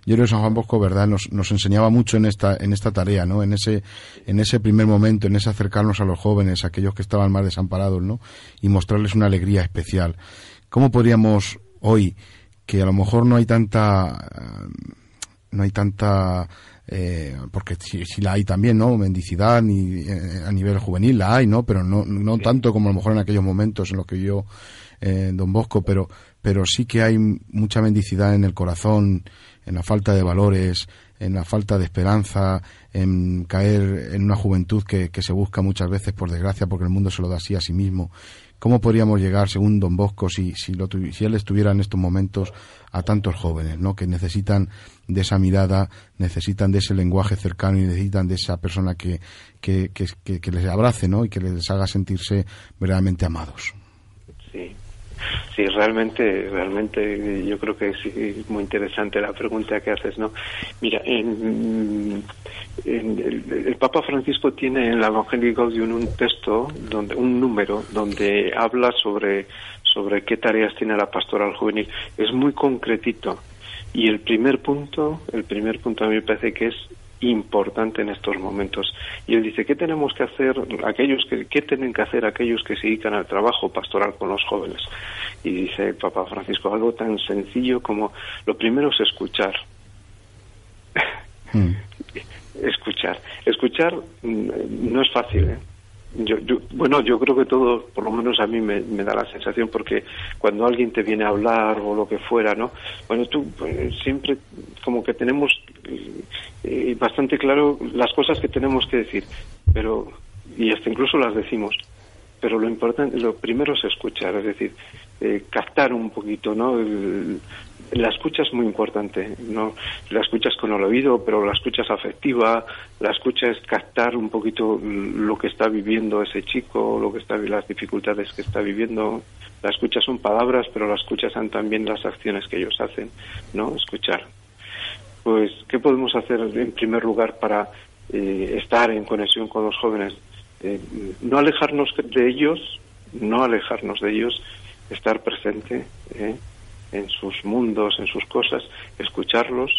creo que San Juan Bosco, ¿verdad? Nos, nos enseñaba mucho en esta, en esta tarea, ¿no? En ese, en ese primer momento, en ese acercarnos a los jóvenes, a aquellos que estaban más desamparados, ¿no? Y mostrarles una alegría especial. ¿Cómo podríamos hoy, que a lo mejor no hay tanta, no hay tanta eh, porque si, la hay también, ¿no? Mendicidad ni, eh, a nivel juvenil la hay, ¿no? Pero no, no tanto como a lo mejor en aquellos momentos en los que yo, eh, Don Bosco, pero, pero sí que hay mucha mendicidad en el corazón, en la falta de valores, en la falta de esperanza, en caer en una juventud que, que se busca muchas veces, por desgracia, porque el mundo se lo da así a sí mismo ¿Cómo podríamos llegar, según Don Bosco, si, si, lo, si él estuviera en estos momentos, a tantos jóvenes, ¿no? que necesitan de esa mirada, necesitan de ese lenguaje cercano y necesitan de esa persona que, que, que, que les abrace ¿no? y que les haga sentirse verdaderamente amados? Sí, realmente, realmente yo creo que es muy interesante la pregunta que haces, ¿no? Mira, en, el, Papa Francisco tiene en la Evangelii Gaudium un texto, donde, un número, donde habla sobre, sobre qué tareas tiene la pastoral juvenil. Es muy concretito. Y el primer punto, el primer punto a mí me parece que es importante en estos momentos. Y él dice, ¿qué tenemos que hacer aquellos que, qué tienen que hacer aquellos que se dedican al trabajo pastoral con los jóvenes? Y dice el Papa Francisco, algo tan sencillo como, lo primero es escuchar. Mm. escuchar. Escuchar mm, no es fácil, ¿eh? Yo, bueno, yo creo que todo, por lo menos a mí me, da la sensación, porque cuando alguien te viene a hablar o lo que fuera, ¿no? Bueno, tú pues, siempre como que tenemos eh, bastante claro las cosas que tenemos que decir, pero y hasta incluso las decimos. Pero lo importante, lo primero es escuchar, es decir, eh, captar un poquito, ¿no? La escucha es muy importante, ¿no? La escuchas con el oído, pero la escucha es afectiva, la escucha es captar un poquito lo que está viviendo ese chico, lo que está las dificultades que está viviendo. La escucha son palabras, pero la escucha son también las acciones que ellos hacen, ¿no? Escuchar. Pues, ¿qué podemos hacer en primer lugar para eh, estar en conexión con los jóvenes? Eh, no alejarnos de ellos, no alejarnos de ellos, estar presente ¿eh? En sus mundos, en sus cosas, escucharlos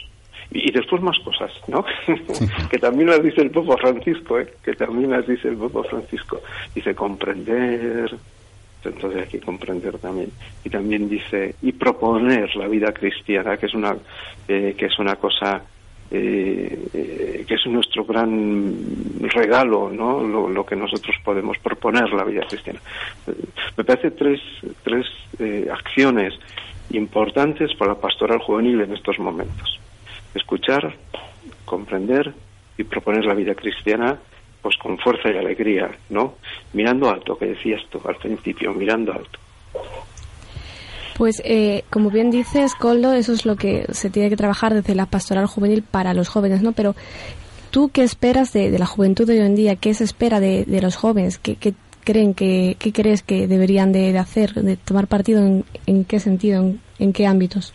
y, después más cosas, ¿no? que también las dice el Papa Francisco, ¿eh? que también las dice el Papa Francisco. Dice comprender, entonces hay que comprender también. Y también dice, y proponer la vida cristiana, que es una, eh, que es una cosa eh, que es nuestro gran regalo, ¿no? Lo, que nosotros podemos proponer la vida cristiana. Me parece tres, tres eh, acciones importantes para la pastoral juvenil en estos momentos. escuchar, comprender y proponer la vida cristiana pues con fuerza y alegría, ¿no? Mirando alto, que decías tú al principio, mirando alto. Pues eh, como bien dices, Coldo, eso es lo que se tiene que trabajar desde la pastoral juvenil para los jóvenes, ¿no? Pero ¿tú qué esperas de, la juventud de hoy en día? ¿Qué se espera de, los jóvenes? ¿Qué, creen que, qué crees que deberían de, hacer, de tomar partido en, qué sentido, en qué ámbitos?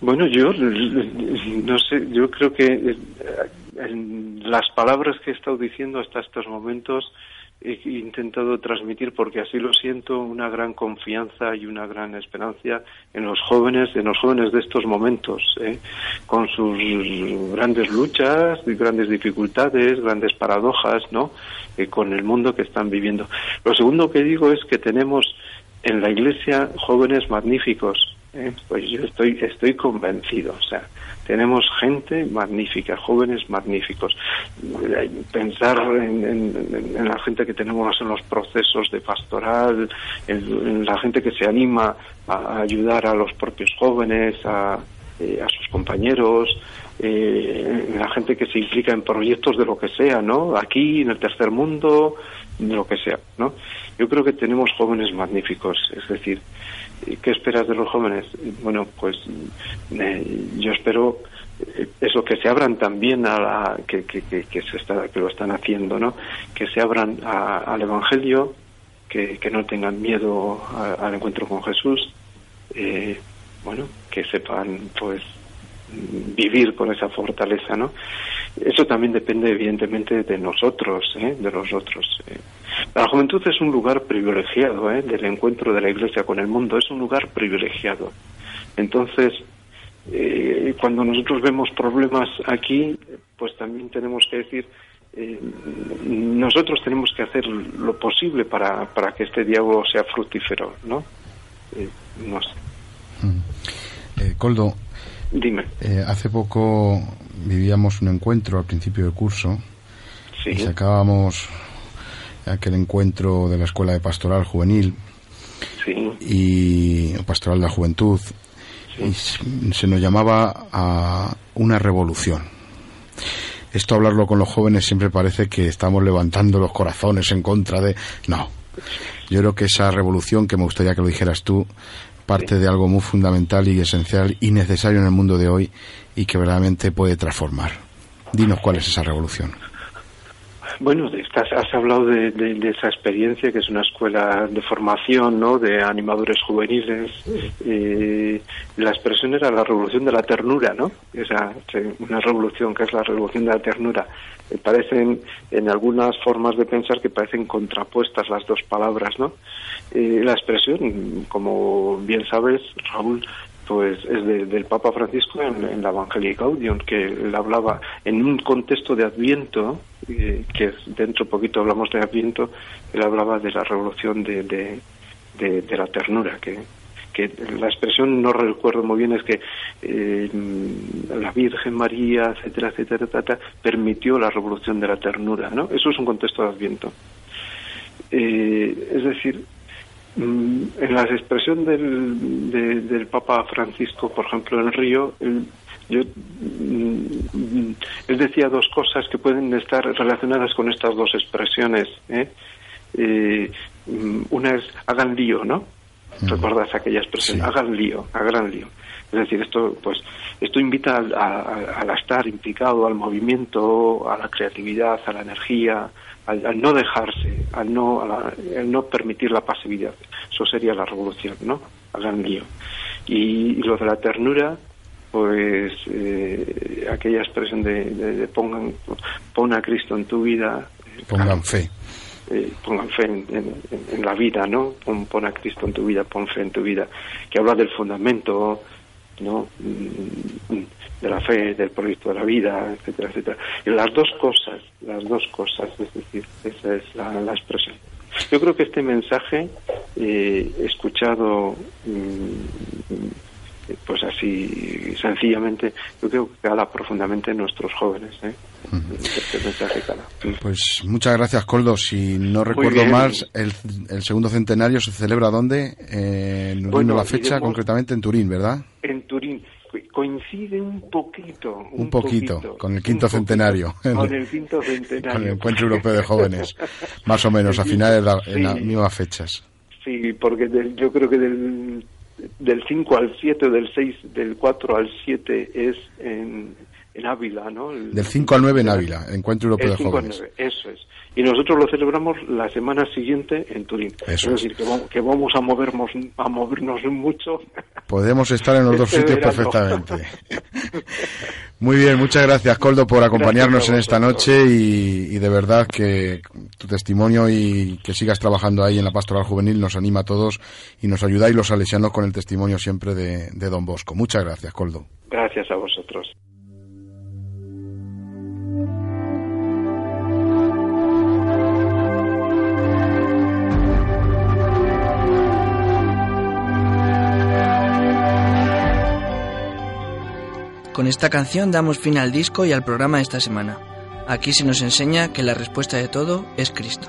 Bueno, yo no sé, yo creo que eh, en las palabras que he estado diciendo hasta estos momentos he intentado transmitir, porque así lo siento, una gran confianza y una gran esperanza en los jóvenes, en los jóvenes de estos momentos, ¿eh? con sus grandes luchas, grandes dificultades, grandes paradojas, ¿no? Eh, con el mundo que están viviendo. Lo segundo que digo es que tenemos en la Iglesia jóvenes magníficos, ¿eh? pues yo estoy, estoy convencido. O sea, tenemos gente magnífica, jóvenes magníficos. Pensar en, la gente que tenemos en los procesos de pastoral, en, la gente que se anima a ayudar a los propios jóvenes, a, eh, a sus compañeros, eh, en la gente que se implica en proyectos de lo que sea, ¿no? Aquí, en el tercer mundo, de lo que sea, ¿no? Yo creo que tenemos jóvenes magníficos, es decir, ¿Qué esperas de los jóvenes? Bueno, pues eh, yo espero eh, eso que se abran también a la que, que, que, se está, que lo están haciendo, ¿no? Que se abran al Evangelio, que, que no tengan miedo al encuentro con Jesús, eh, bueno, que sepan pues vivir con esa fortaleza, ¿no? Eso también depende evidentemente de nosotros, ¿eh? de nosotros. ¿eh? La juventud es un lugar privilegiado ¿eh? del encuentro de la Iglesia con el mundo, es un lugar privilegiado. Entonces, eh, cuando nosotros vemos problemas aquí, pues también tenemos que decir, nosotros tenemos que hacer lo posible para, para que este diálogo sea fructífero, ¿no? no sé. Mm. Coldo, Dime. hace poco vivíamos un encuentro al principio del curso y sacábamos aquel encuentro de la Escuela de Pastoral Juvenil y Pastoral de la Juventud y se nos llamaba a una revolución. Esto hablarlo con los jóvenes siempre parece que estamos levantando los corazones en contra de... No, yo creo que esa revolución, que me gustaría que lo dijeras tú, parte de algo muy fundamental y esencial y necesario en el mundo de hoy y que verdaderamente puede transformar. Dinos cuál es esa revolución. Bueno, has hablado de, esa experiencia que es una escuela de formación, ¿no? De animadores juveniles. Eh, la expresión era la revolución de la ternura, ¿no? Esa, una revolución que es la revolución de la ternura. Me parecen, en algunas formas de pensar, que parecen contrapuestas las dos palabras, ¿no? Eh, la expresión, como bien sabes, Raúl, es del Papa Francisco en, la Evangelii Gaudium, que él hablaba en un contexto de Adviento, eh, que dentro poquito hablamos de Adviento, él hablaba de la revolución de, de, la ternura, que, que la expresión no recuerdo muy bien es que eh, la Virgen María, etcétera, etcétera, etcétera, permitió la revolución de la ternura, ¿no? Eso es un contexto de Adviento. Eh, es decir, en la expresión del, del Papa Francisco, por ejemplo, en Río, él, yo, mm, él decía dos cosas que pueden estar relacionadas con estas dos expresiones. ¿eh? Eh, mm, una es hagan lío, ¿no? ¿Recuerdas aquella expresión? Hagan lío, hagan lío. Es decir, esto, pues, esto invita al estar implicado, al movimiento, a la creatividad, a la energía, al, no dejarse, al no, al no permitir la pasividad. Eso sería la revolución, ¿no? Al gran lío. Y, lo de la ternura, pues eh, aquella expresión de, pongan, pon a Cristo en tu vida. Eh, pongan fe. Eh, pongan fe en, la vida, ¿no? Pon, pon, a Cristo en tu vida, pon fe en tu vida. Que habla del fundamento, ¿no? Mm, de la fe, del proyecto de la vida, etcétera, etcétera. Y las dos cosas, las dos cosas, es decir, esa es la, expresión. Yo creo que este mensaje, eh, escuchado mm, pues así sencillamente, yo creo que cala profundamente en nuestros jóvenes. ¿eh? Este mensaje cala. Pues muchas gracias, Coldo. Si no recuerdo más, el, el, segundo centenario se celebra ¿dónde? Eh, no la fecha, concretamente en Turín, ¿verdad? En Turín coincide un poquito. Un, poquito, con el quinto centenario. con el quinto centenario. Con el Encuentro Europeo de Jóvenes, más o menos, a finales, de en las mismas fechas. Sí, porque yo creo que del, del 5 al 7, del 6, del 4 al 7 es en, en Ávila, ¿no? del 5 al 9 en Ávila, Encuentro Europeo de Jóvenes. eso es y nosotros lo celebramos la semana siguiente en Turín. Eso es decir, que vamos, a movernos, a movernos mucho. Podemos estar en los dos sitios perfectamente. Muy bien, muchas gracias Coldo por acompañarnos en esta noche y, de verdad que tu testimonio y que sigas trabajando ahí en la pastoral juvenil nos anima a todos y nos ayudáis los salesianos con el testimonio siempre de, de Don Bosco. Muchas gracias, Coldo. Gracias a vosotros. Con esta canción damos fin al disco y al programa de esta semana. Aquí se nos enseña que la respuesta de todo es Cristo.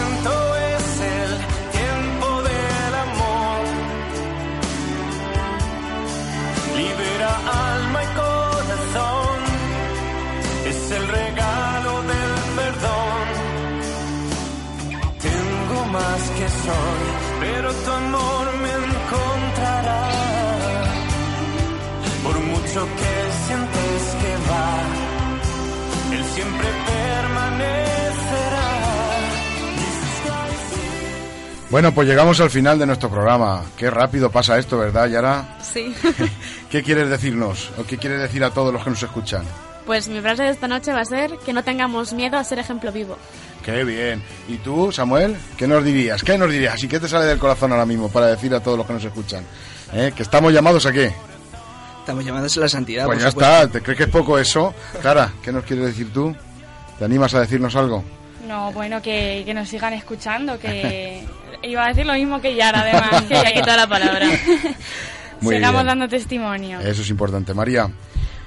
más que soy, pero tu amor me encontrará. Por mucho que sientes que va, Él siempre permanecerá. Bueno, pues llegamos al final de nuestro programa. Qué rápido pasa esto, ¿verdad, Yara? Sí. ¿Qué quieres decirnos o qué quieres decir a todos los que nos escuchan? Pues mi frase de esta noche va a ser que no tengamos miedo a ser ejemplo vivo. Qué bien. ¿Y tú, Samuel? ¿Qué nos dirías? ¿Qué nos dirías? ¿Y qué te sale del corazón ahora mismo para decir a todos los que nos escuchan? ¿Eh? ¿Que estamos llamados a qué? Estamos llamados a la santidad. Pues ya está, ¿te crees que es poco eso? Cara, ¿qué nos quieres decir tú? ¿Te animas a decirnos algo? No, bueno, que, nos sigan escuchando, que iba a decir lo mismo que Yara, además, que ya quitado la palabra. Sigamos dando testimonio. Eso es importante. María.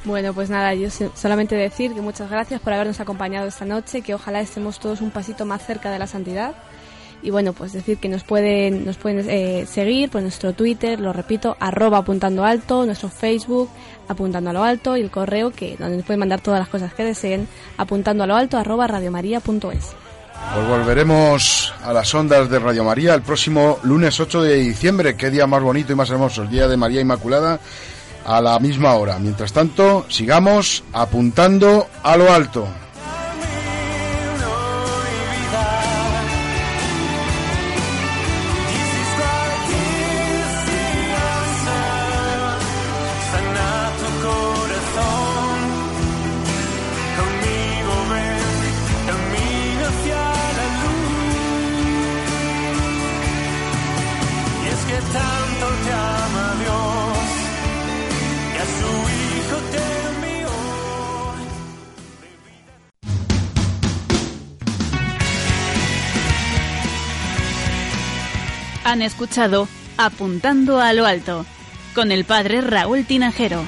Bueno, pues nada, yo solamente decir que muchas gracias por habernos acompañado esta noche, que ojalá estemos todos un pasito más cerca de la santidad y bueno, pues decir que nos pueden, nos pueden eh, seguir por nuestro Twitter, lo repito, arroba apuntando alto, nuestro Facebook, apuntando a lo alto y el correo que donde nos pueden mandar todas las cosas que deseen, apuntando a lo alto arroba radiomaria.es. Pues volveremos a las ondas de Radio María el próximo lunes 8 de diciembre. Qué día más bonito y más hermoso, el día de María Inmaculada, a la misma hora. Mientras tanto, sigamos apuntando a lo alto. Han escuchado Apuntando a lo Alto con el padre Raúl Tinajero.